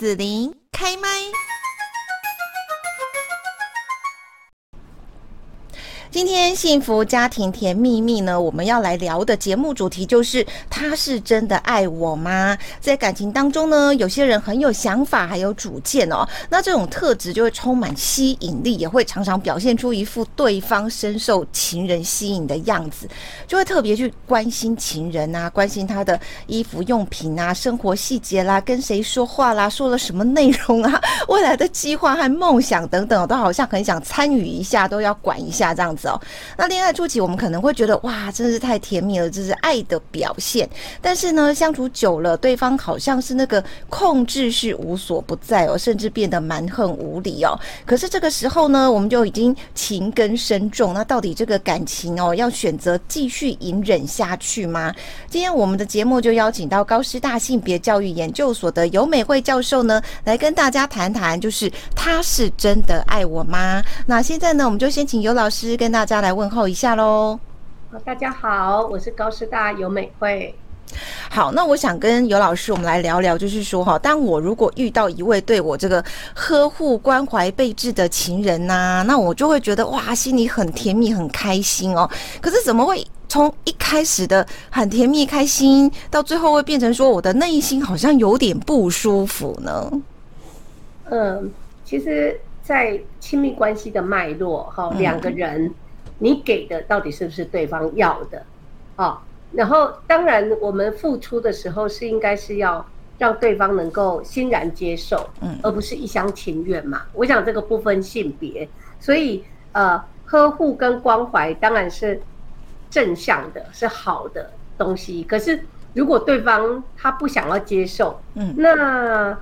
子琳开麦。今天幸福家庭甜蜜蜜呢，我们要来聊的节目主题就是他是真的爱我吗？在感情当中呢，有些人很有想法，还有主见哦。那这种特质就会充满吸引力，也会常常表现出一副对方深受情人吸引的样子，就会特别去关心情人啊，关心他的衣服用品啊，生活细节啦，跟谁说话啦，说了什么内容啊，未来的计划和梦想等等，都好像很想参与一下，都要管一下这样子。那恋爱初期，我们可能会觉得哇，真的是太甜蜜了，这是爱的表现。但是呢，相处久了，对方好像是那个控制是无所不在哦，甚至变得蛮横无理哦。可是这个时候呢，我们就已经情根深重。那到底这个感情哦，要选择继续隐忍下去吗？今天我们的节目就邀请到高师大性别教育研究所的游美惠教授呢，来跟大家谈谈，就是他是真的爱我吗？那现在呢，我们就先请游老师跟。大家来问候一下喽！大家好，我是高师大尤美惠。好，那我想跟尤老师我们来聊聊，就是说哈，当我如果遇到一位对我这个呵护、关怀、备至的情人呐、啊，那我就会觉得哇，心里很甜蜜、很开心哦。可是怎么会从一开始的很甜蜜、开心，到最后会变成说我的内心好像有点不舒服呢？嗯，其实，在亲密关系的脉络哈，两个人。你给的到底是不是对方要的？哦，然后当然我们付出的时候是应该是要让对方能够欣然接受，嗯，而不是一厢情愿嘛。我想这个不分性别，所以呃，呵护跟关怀当然是正向的，是好的东西。可是如果对方他不想要接受，嗯，那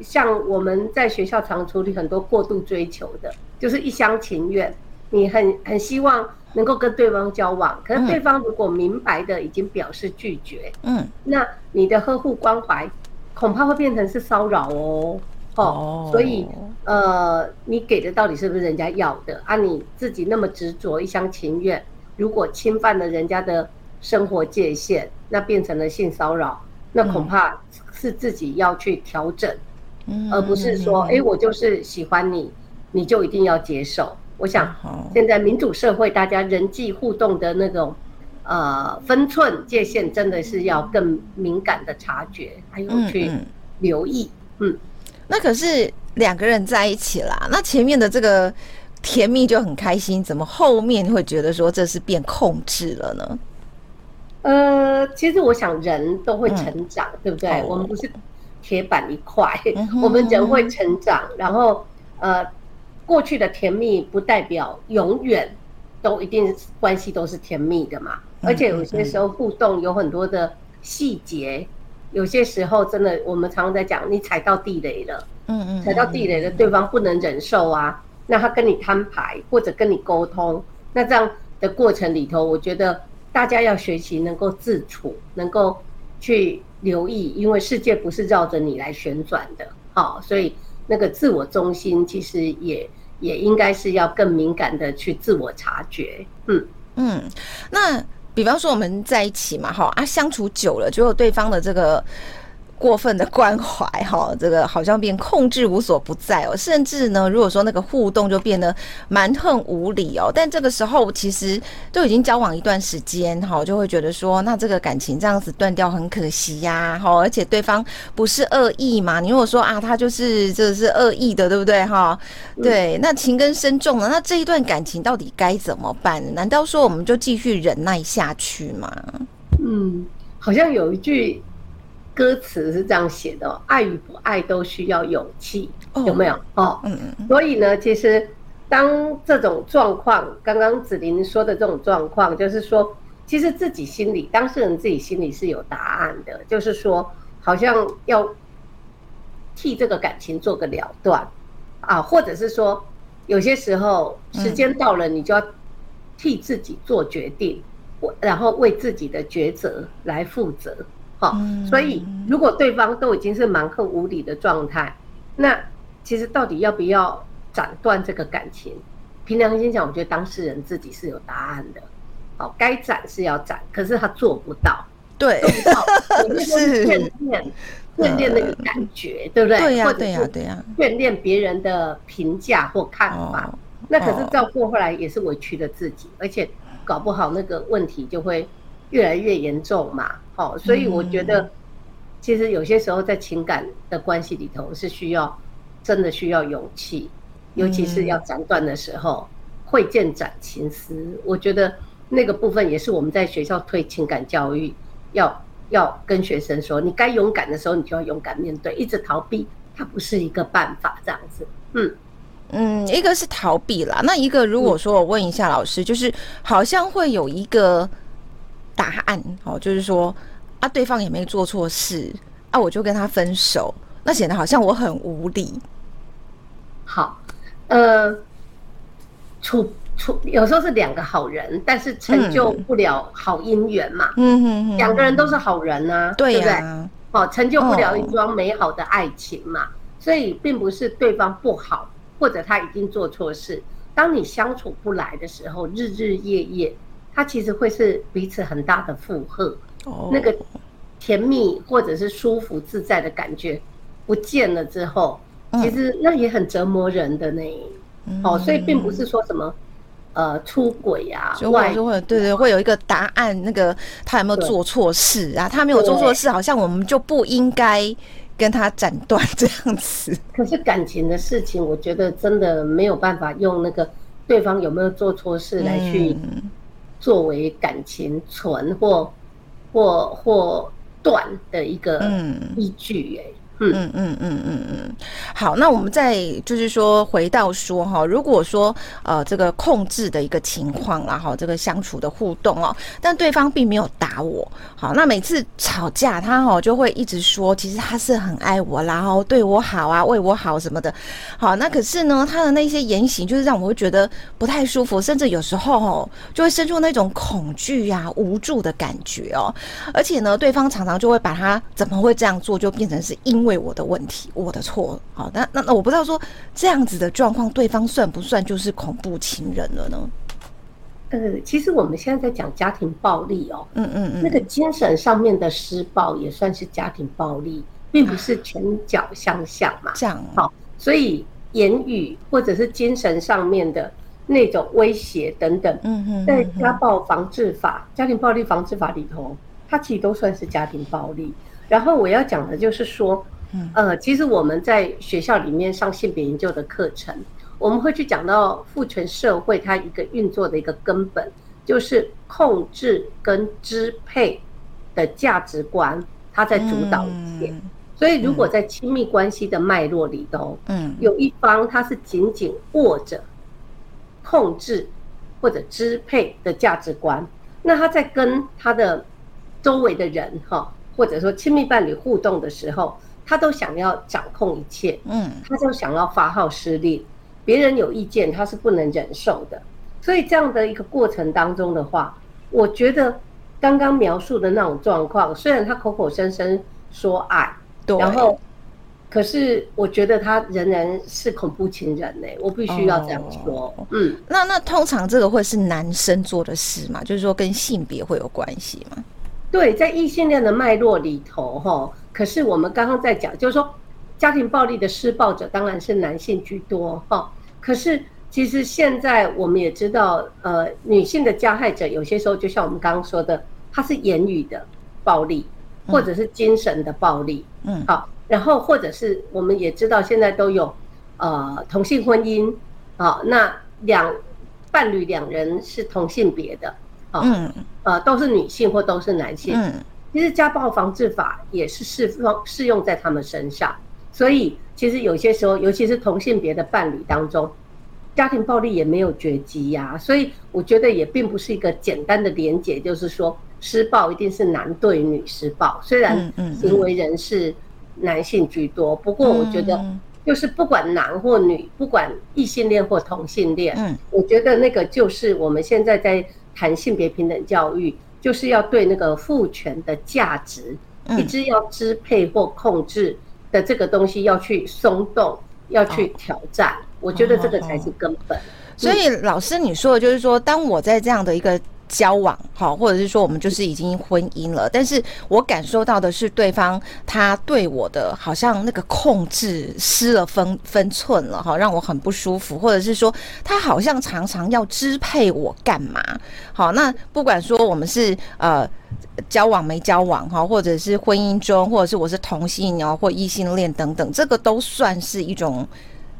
像我们在学校常处理很多过度追求的，就是一厢情愿。你很很希望能够跟对方交往，可是对方如果明白的已经表示拒绝，嗯，那你的呵护关怀恐怕会变成是骚扰哦，哦，所以呃，你给的到底是不是人家要的？啊，你自己那么执着一厢情愿，如果侵犯了人家的生活界限，那变成了性骚扰，那恐怕是自己要去调整，嗯，而不是说，哎，我就是喜欢你，你就一定要接受。我想，现在民主社会，大家人际互动的那种呃分寸界限，真的是要更敏感的察觉，还有去留意。嗯，嗯，那可是两个人在一起啦，那前面的这个甜蜜就很开心，怎么后面会觉得说这是变控制了呢？呃，其实我想人都会成长，嗯、对不对？哦、我们不是铁板一块，我们人会成长，然后呃。过去的甜蜜不代表永远都一定关系都是甜蜜的嘛，而且有些时候互动有很多的细节，有些时候真的我们常常在讲，你踩到地雷了，嗯嗯，踩到地雷了，对方不能忍受啊，那他跟你摊牌或者跟你沟通，那这样的过程里头，我觉得大家要学习能够自处，能够去留意，因为世界不是绕着你来旋转的，好，所以。那个自我中心其实也也应该是要更敏感的去自我察觉，嗯嗯，那比方说我们在一起嘛，哈啊相处久了，就有对方的这个。过分的关怀哈，这个好像变控制无所不在哦，甚至呢，如果说那个互动就变得蛮横无理哦。但这个时候其实都已经交往一段时间哈，就会觉得说，那这个感情这样子断掉很可惜呀哈。而且对方不是恶意嘛，你如果说啊，他就是这个是恶意的，对不对哈？对，那情根深重了，那这一段感情到底该怎么办？难道说我们就继续忍耐下去吗？嗯，好像有一句。歌词是这样写的，爱与不爱都需要勇气，有没有？哦，嗯嗯。所以呢，其实当这种状况，刚刚子琳说的这种状况，就是说，其实自己心里，当事人自己心里是有答案的，就是说，好像要替这个感情做个了断啊，或者是说，有些时候时间到了，你就要替自己做决定，然后为自己的抉择来负责。好，所以如果对方都已经是蛮横无理的状态，那其实到底要不要斩断这个感情？凭良心讲，我觉得当事人自己是有答案的。好，该斩是要斩，可是他做不到。对，是眷恋，眷恋那个感觉，对不对？对呀，对呀，对呀，眷恋别人的评价或看法。那可是照顾后来也是委屈了自己，而且搞不好那个问题就会越来越严重嘛。好，所以我觉得，其实有些时候在情感的关系里头是需要，真的需要勇气，尤其是要斩断的时候，会见斩情丝。我觉得那个部分也是我们在学校推情感教育，要要跟学生说，你该勇敢的时候，你就要勇敢面对，一直逃避它不是一个办法，这样子，嗯。嗯，一个是逃避啦，那一个如果说我问一下老师，就是好像会有一个答案哦，就是说啊，对方也没做错事啊，我就跟他分手，那显得好像我很无理。好，呃，处处有时候是两个好人，但是成就不了好姻缘嘛。嗯嗯嗯，两个人都是好人啊，对不对？哦，成就不了一桩美好的爱情嘛，所以并不是对方不好。或者他已经做错事，当你相处不来的时候，日日夜夜，他其实会是彼此很大的负荷。哦，那个甜蜜或者是舒服自在的感觉不见了之后，其实那也很折磨人的呢。哦，所以并不是说什么呃出轨啊，外就会对对，会有一个答案。那个他有没有做错事啊？他没有做错事，好像我们就不应该。跟他斩断 这样子，可是感情的事情，我觉得真的没有办法用那个对方有没有做错事来去作为感情存或或或断的一个依据欸。嗯嗯。嗯嗯嗯嗯，好，那我们再就是说回到说哈，如果说呃这个控制的一个情况啦哈，这个相处的互动哦，但对方并没有打我，好，那每次吵架他哦就会一直说，其实他是很爱我，然后对我好啊，为我好什么的，好，那可是呢他的那些言行就是让我会觉得不太舒服，甚至有时候哦就会生出那种恐惧呀、无助的感觉哦，而且呢对方常常就会把他怎么会这样做就变成是因。为我的问题，我的错，好，那那那我不知道说这样子的状况，对方算不算就是恐怖情人了呢？呃，其实我们现在在讲家庭暴力哦，嗯嗯嗯，那个精神上面的施暴也算是家庭暴力，并不是拳脚相向嘛，这样好，所以言语或者是精神上面的那种威胁等等，嗯嗯，在家暴防治法、家庭暴力防治法里头，它其实都算是家庭暴力。然后我要讲的就是说。呃，其实我们在学校里面上性别研究的课程，我们会去讲到父权社会它一个运作的一个根本，就是控制跟支配的价值观，它在主导一切。所以，如果在亲密关系的脉络里头，嗯，有一方他是紧紧握着控制或者支配的价值观，那他在跟他的周围的人哈，或者说亲密伴侣互动的时候。他都想要掌控一切，嗯，他就想要发号施令，别人有意见他是不能忍受的，所以这样的一个过程当中的话，我觉得刚刚描述的那种状况，虽然他口口声声说爱，对，然后，可是我觉得他仍然是恐怖情人呢，我必须要这样说，哦、嗯，那那通常这个会是男生做的事嘛？就是说跟性别会有关系吗？对，在异性恋的脉络里头，哈。可是我们刚刚在讲，就是说家庭暴力的施暴者当然是男性居多哈。可是其实现在我们也知道，呃，女性的加害者有些时候就像我们刚刚说的，她是言语的暴力，或者是精神的暴力，嗯，好，然后或者是我们也知道现在都有呃同性婚姻，好，那两伴侣两人是同性别的，嗯，呃，都是女性或都是男性，嗯。其实家暴防治法也是适用适用在他们身上，所以其实有些时候，尤其是同性别的伴侣当中，家庭暴力也没有绝迹呀。所以我觉得也并不是一个简单的连结，就是说施暴一定是男对女施暴，虽然行为人是男性居多，不过我觉得就是不管男或女，不管异性恋或同性恋，我觉得那个就是我们现在在谈性别平等教育。就是要对那个父权的价值，一直要支配或控制的这个东西要去松动，要去挑战。我觉得这个才是根本。所以老师你说的就是说，当我在这样的一个交往好，或者是说我们就是已经婚姻了，但是我感受到的是对方他对我的好像那个控制失了分分寸了哈，让我很不舒服，或者是说他好像常常要支配我干嘛？好，那不管说我们是呃交往没交往哈，或者是婚姻中，或者是我是同性哦或异性恋等等，这个都算是一种。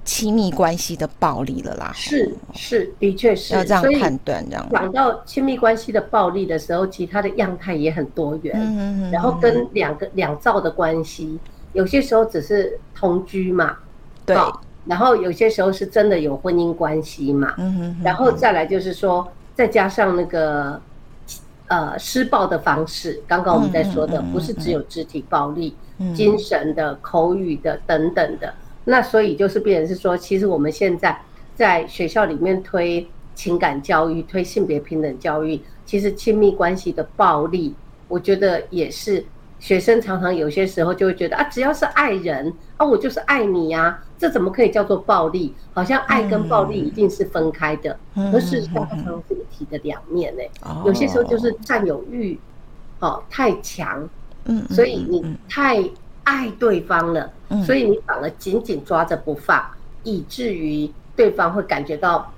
亲密关系的暴力了啦，是是，的确是要这样判断。这样讲到亲密关系的暴力的时候，其实它的样态也很多元。嗯嗯嗯。然后跟两个两造的关系，有些时候只是同居嘛，对。然后有些时候是真的有婚姻关系嘛。然后再来就是说，再加上那个呃施暴的方式，刚刚我们在说的，不是只有肢体暴力，精神的、口语的等等的。那所以就是变成是说，其实我们现在在学校里面推情感教育、推性别平等教育，其实亲密关系的暴力，我觉得也是学生常常有些时候就会觉得啊，只要是爱人啊，我就是爱你呀，这怎么可以叫做暴力？好像爱跟暴力一定是分开的，可是事实上它常常是一体的两面呢。有些时候就是占有欲哦太强，嗯，所以你太。爱对方了，所以你反而紧紧抓着不放，以至于对方会感觉到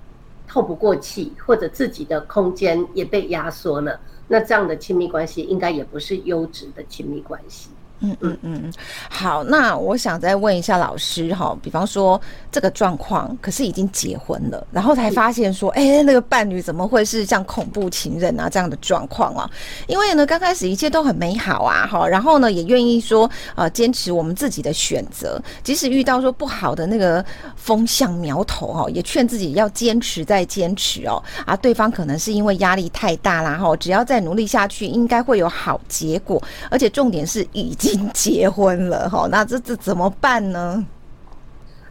透不过气，或者自己的空间也被压缩了。那这样的亲密关系应该也不是优质的亲密关系。嗯嗯嗯，好，那我想再问一下老师哈，比方说这个状况，可是已经结婚了，然后才发现说，哎、欸，那个伴侣怎么会是像恐怖情人啊这样的状况啊？因为呢，刚开始一切都很美好啊，哈，然后呢，也愿意说呃坚持我们自己的选择，即使遇到说不好的那个风向苗头哈，也劝自己要坚持再坚持哦。啊，对方可能是因为压力太大啦，哈，只要再努力下去，应该会有好结果，而且重点是已经。已经结婚了哈，那这这怎么办呢？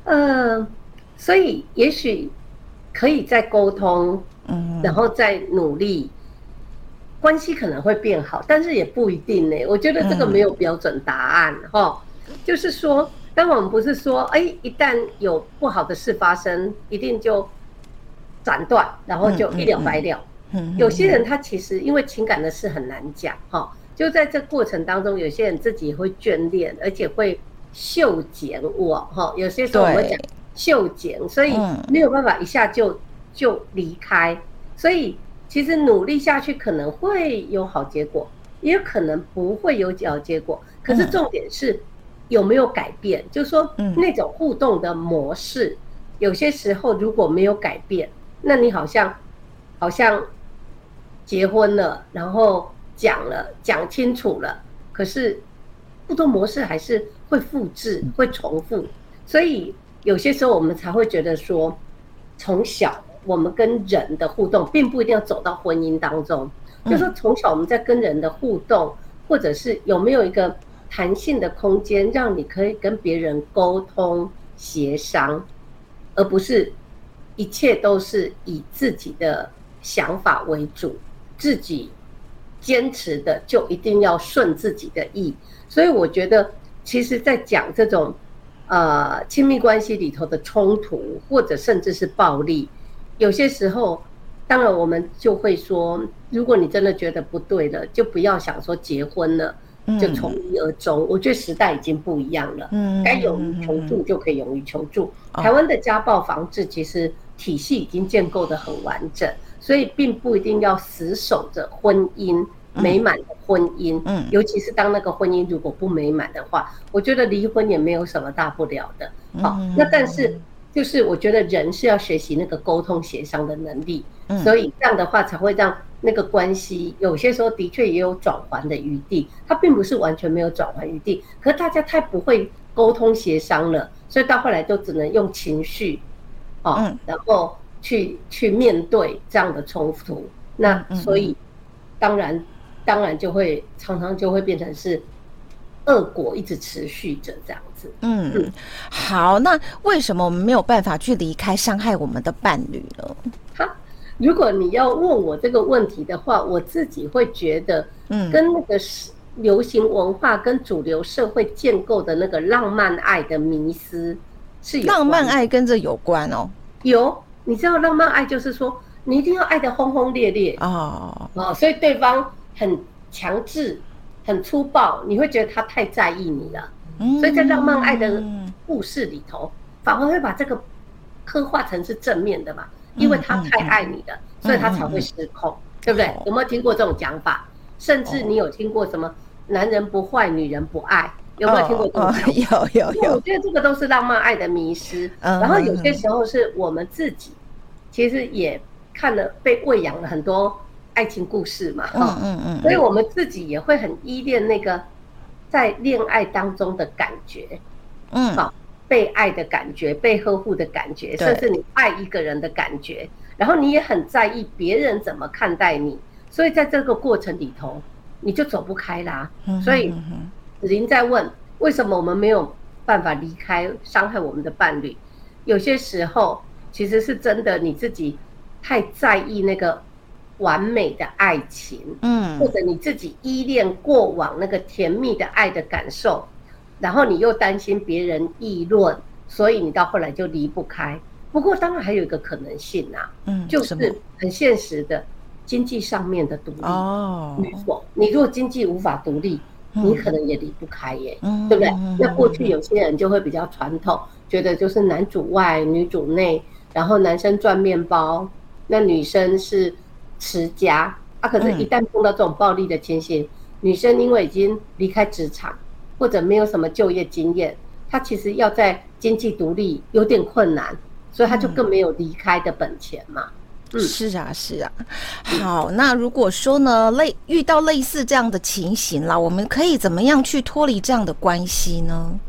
嗯、呃，所以也许可以再沟通，嗯，然后再努力，关系可能会变好，但是也不一定呢。我觉得这个没有标准答案哈、嗯，就是说，当我们不是说，哎，一旦有不好的事发生，一定就斩断，然后就一了百了。嗯，嗯，有些人他其实因为情感的事很难讲哈。就在这过程当中，有些人自己会眷恋，而且会修剪我哈。有些时候我们讲修剪，所以没有办法一下就就离开。所以其实努力下去可能会有好结果，也有可能不会有好结果。可是重点是有没有改变，就是说那种互动的模式，有些时候如果没有改变，那你好像好像结婚了，然后。讲了，讲清楚了，可是互动模式还是会复制、会重复，所以有些时候我们才会觉得说，从小我们跟人的互动，并不一定要走到婚姻当中。就是说从小我们在跟人的互动，或者是有没有一个弹性的空间，让你可以跟别人沟通协商，而不是一切都是以自己的想法为主，自己。坚持的就一定要顺自己的意，所以我觉得，其实，在讲这种呃亲密关系里头的冲突，或者甚至是暴力，有些时候，当然我们就会说，如果你真的觉得不对了，就不要想说结婚了就从一而终。我觉得时代已经不一样了，该勇于求助就可以勇于求助。台湾的家暴防治其实体系已经建构得很完整。所以并不一定要死守着婚姻美满的婚姻，嗯，尤其是当那个婚姻如果不美满的话，我觉得离婚也没有什么大不了的。好，那但是就是我觉得人是要学习那个沟通协商的能力，所以这样的话才会让那个关系有些时候的确也有转圜的余地，它并不是完全没有转圜余地，可是大家太不会沟通协商了，所以到后来都只能用情绪，啊，然后。去去面对这样的冲突，那所以当然当然就会常常就会变成是恶果一直持续着这样子。嗯嗯，好，那为什么我们没有办法去离开伤害我们的伴侣呢？哈，如果你要问我这个问题的话，我自己会觉得，嗯，跟那个流行文化跟主流社会建构的那个浪漫爱的迷思是有。浪漫爱跟这有关哦，有。你知道浪漫爱就是说，你一定要爱得轰轰烈烈哦哦，所以对方很强制、很粗暴，你会觉得他太在意你了。嗯，所以在浪漫爱的故事里头，反而会把这个刻画成是正面的嘛，因为他太爱你了，所以他才会失控，对不对？有没有听过这种讲法？甚至你有听过什么“男人不坏，女人不爱”？有没有听过这种讲法？有有有。我觉得这个都是浪漫爱的迷失。然后有些时候是我们自己，其实也。看了被喂养了很多爱情故事嘛，哈，嗯嗯，所以我们自己也会很依恋那个在恋爱当中的感觉，嗯，好，被爱的感觉，被呵护的感觉，甚至你爱一个人的感觉，然后你也很在意别人怎么看待你，所以在这个过程里头，你就走不开啦。所以子琳在问，为什么我们没有办法离开伤害我们的伴侣？有些时候其实是真的你自己。太在意那个完美的爱情，嗯，或者你自己依恋过往那个甜蜜的爱的感受，然后你又担心别人议论，所以你到后来就离不开。不过当然还有一个可能性啊，嗯，就是很现实的经济上面的独立哦。没错，你如果经济无法独立，你可能也离不开耶，对不对？那过去有些人就会比较传统，觉得就是男主外女主内，然后男生赚面包。那女生是持家，啊，可是，一旦碰到这种暴力的情形，嗯、女生因为已经离开职场，或者没有什么就业经验，她其实要在经济独立有点困难，所以她就更没有离开的本钱嘛。嗯，是啊，是啊。好，那如果说呢，类遇到类似这样的情形啦，我们可以怎么样去脱离这样的关系呢？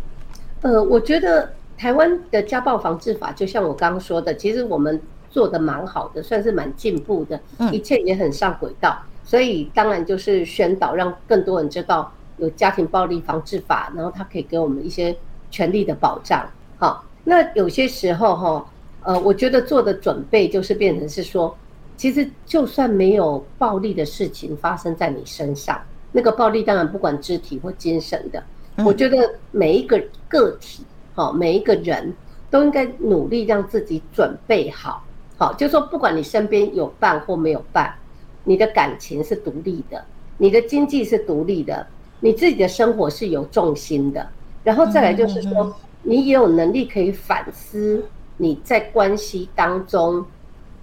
呃，我觉得台湾的家暴防治法，就像我刚刚说的，其实我们。做的蛮好的，算是蛮进步的，一切也很上轨道，所以当然就是宣导，让更多人知道有家庭暴力防治法，然后它可以给我们一些权利的保障。好，那有些时候哈，呃，我觉得做的准备就是变成是说，其实就算没有暴力的事情发生在你身上，那个暴力当然不管肢体或精神的，我觉得每一个个体，好，每一个人都应该努力让自己准备好。好，就是说不管你身边有伴或没有伴，你的感情是独立的，你的经济是独立的，你自己的生活是有重心的。然后再来就是说，你也有能力可以反思你在关系当中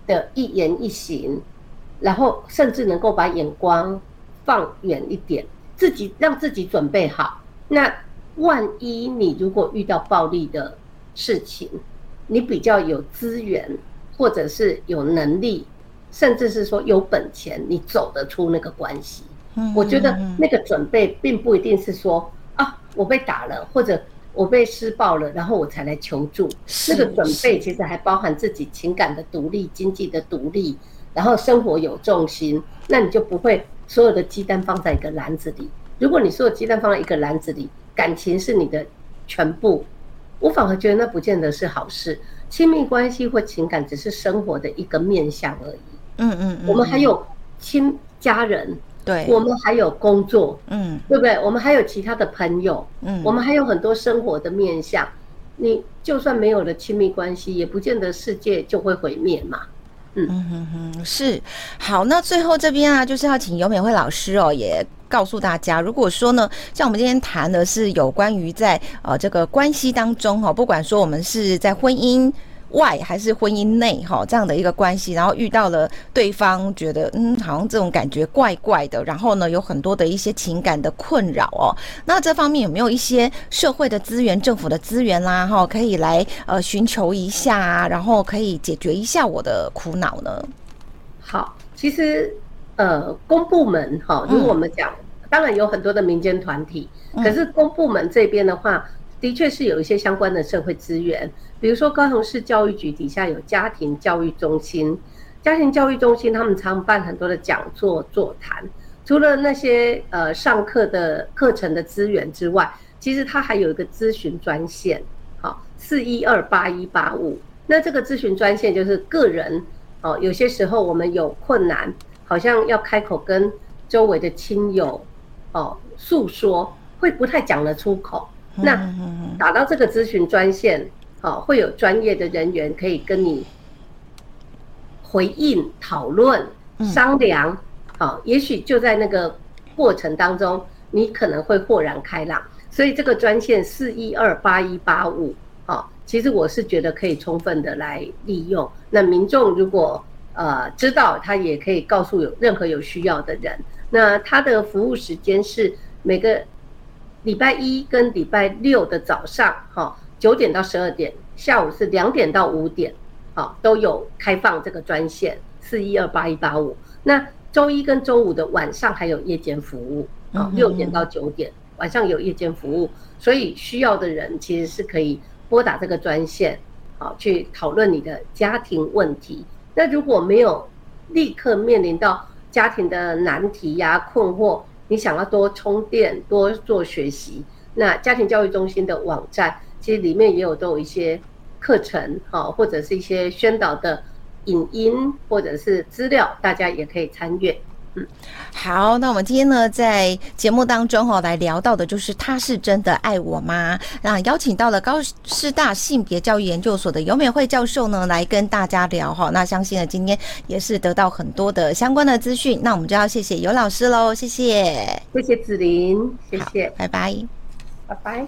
的一言一行，然后甚至能够把眼光放远一点，自己让自己准备好。那万一你如果遇到暴力的事情，你比较有资源。或者是有能力，甚至是说有本钱，你走得出那个关系。我觉得那个准备并不一定是说啊，我被打了，或者我被施暴了，然后我才来求助。这个准备其实还包含自己情感的独立、经济的独立，然后生活有重心，那你就不会所有的鸡蛋放在一个篮子里。如果你所有鸡蛋放在一个篮子里，感情是你的全部，我反而觉得那不见得是好事。亲密关系或情感只是生活的一个面向而已。嗯嗯，我们还有亲家人，对，我们还有工作，嗯，对不对？我们还有其他的朋友，嗯，我们还有很多生活的面向。你就算没有了亲密关系，也不见得世界就会毁灭嘛。嗯嗯嗯，是。好，那最后这边啊，就是要请尤美惠老师哦，也告诉大家，如果说呢，像我们今天谈的是有关于在呃这个关系当中哈，不管说我们是在婚姻外还是婚姻内哈，这样的一个关系，然后遇到了对方觉得嗯，好像这种感觉怪怪的，然后呢，有很多的一些情感的困扰哦。那这方面有没有一些社会的资源、政府的资源啦哈，可以来呃寻求一下啊，然后可以解决一下我的苦恼呢？好，其实呃，公部门哈，如果我们讲，当然有很多的民间团体，可是公部门这边的话。的确是有一些相关的社会资源，比如说高雄市教育局底下有家庭教育中心，家庭教育中心他们常办很多的讲座座谈，除了那些呃上课的课程的资源之外，其实它还有一个咨询专线，好，四一二八一八五。那这个咨询专线就是个人哦，有些时候我们有困难，好像要开口跟周围的亲友哦诉说，会不太讲得出口。那打到这个咨询专线，好，会有专业的人员可以跟你回应、讨论、商量，好，也许就在那个过程当中，你可能会豁然开朗。所以这个专线四一二八一八五，好，其实我是觉得可以充分的来利用。那民众如果呃知道，他也可以告诉有任何有需要的人。那他的服务时间是每个礼拜一跟礼拜六的早上，哈，九点到十二点，下午是两点到五点。好，都有开放这个专线四一二八一八五。那周一跟周五的晚上还有夜间服务，啊，六点到九点晚上有夜间服务，所以需要的人其实是可以拨打这个专线，好，去讨论你的家庭问题。那如果没有立刻面临到家庭的难题呀、困惑，你想要多充电、多做学习，那家庭教育中心的网站其实里面也有都有一些。课程哈，或者是一些宣导的影音，或者是资料，大家也可以参阅。嗯，好，那我们今天呢，在节目当中哈，来聊到的就是他是真的爱我吗？那邀请到了高师大性别教育研究所的游美惠教授呢，来跟大家聊哈。那相信呢，今天也是得到很多的相关的资讯。那我们就要谢谢游老师喽，谢谢，谢谢子琳，谢谢，拜拜，拜拜。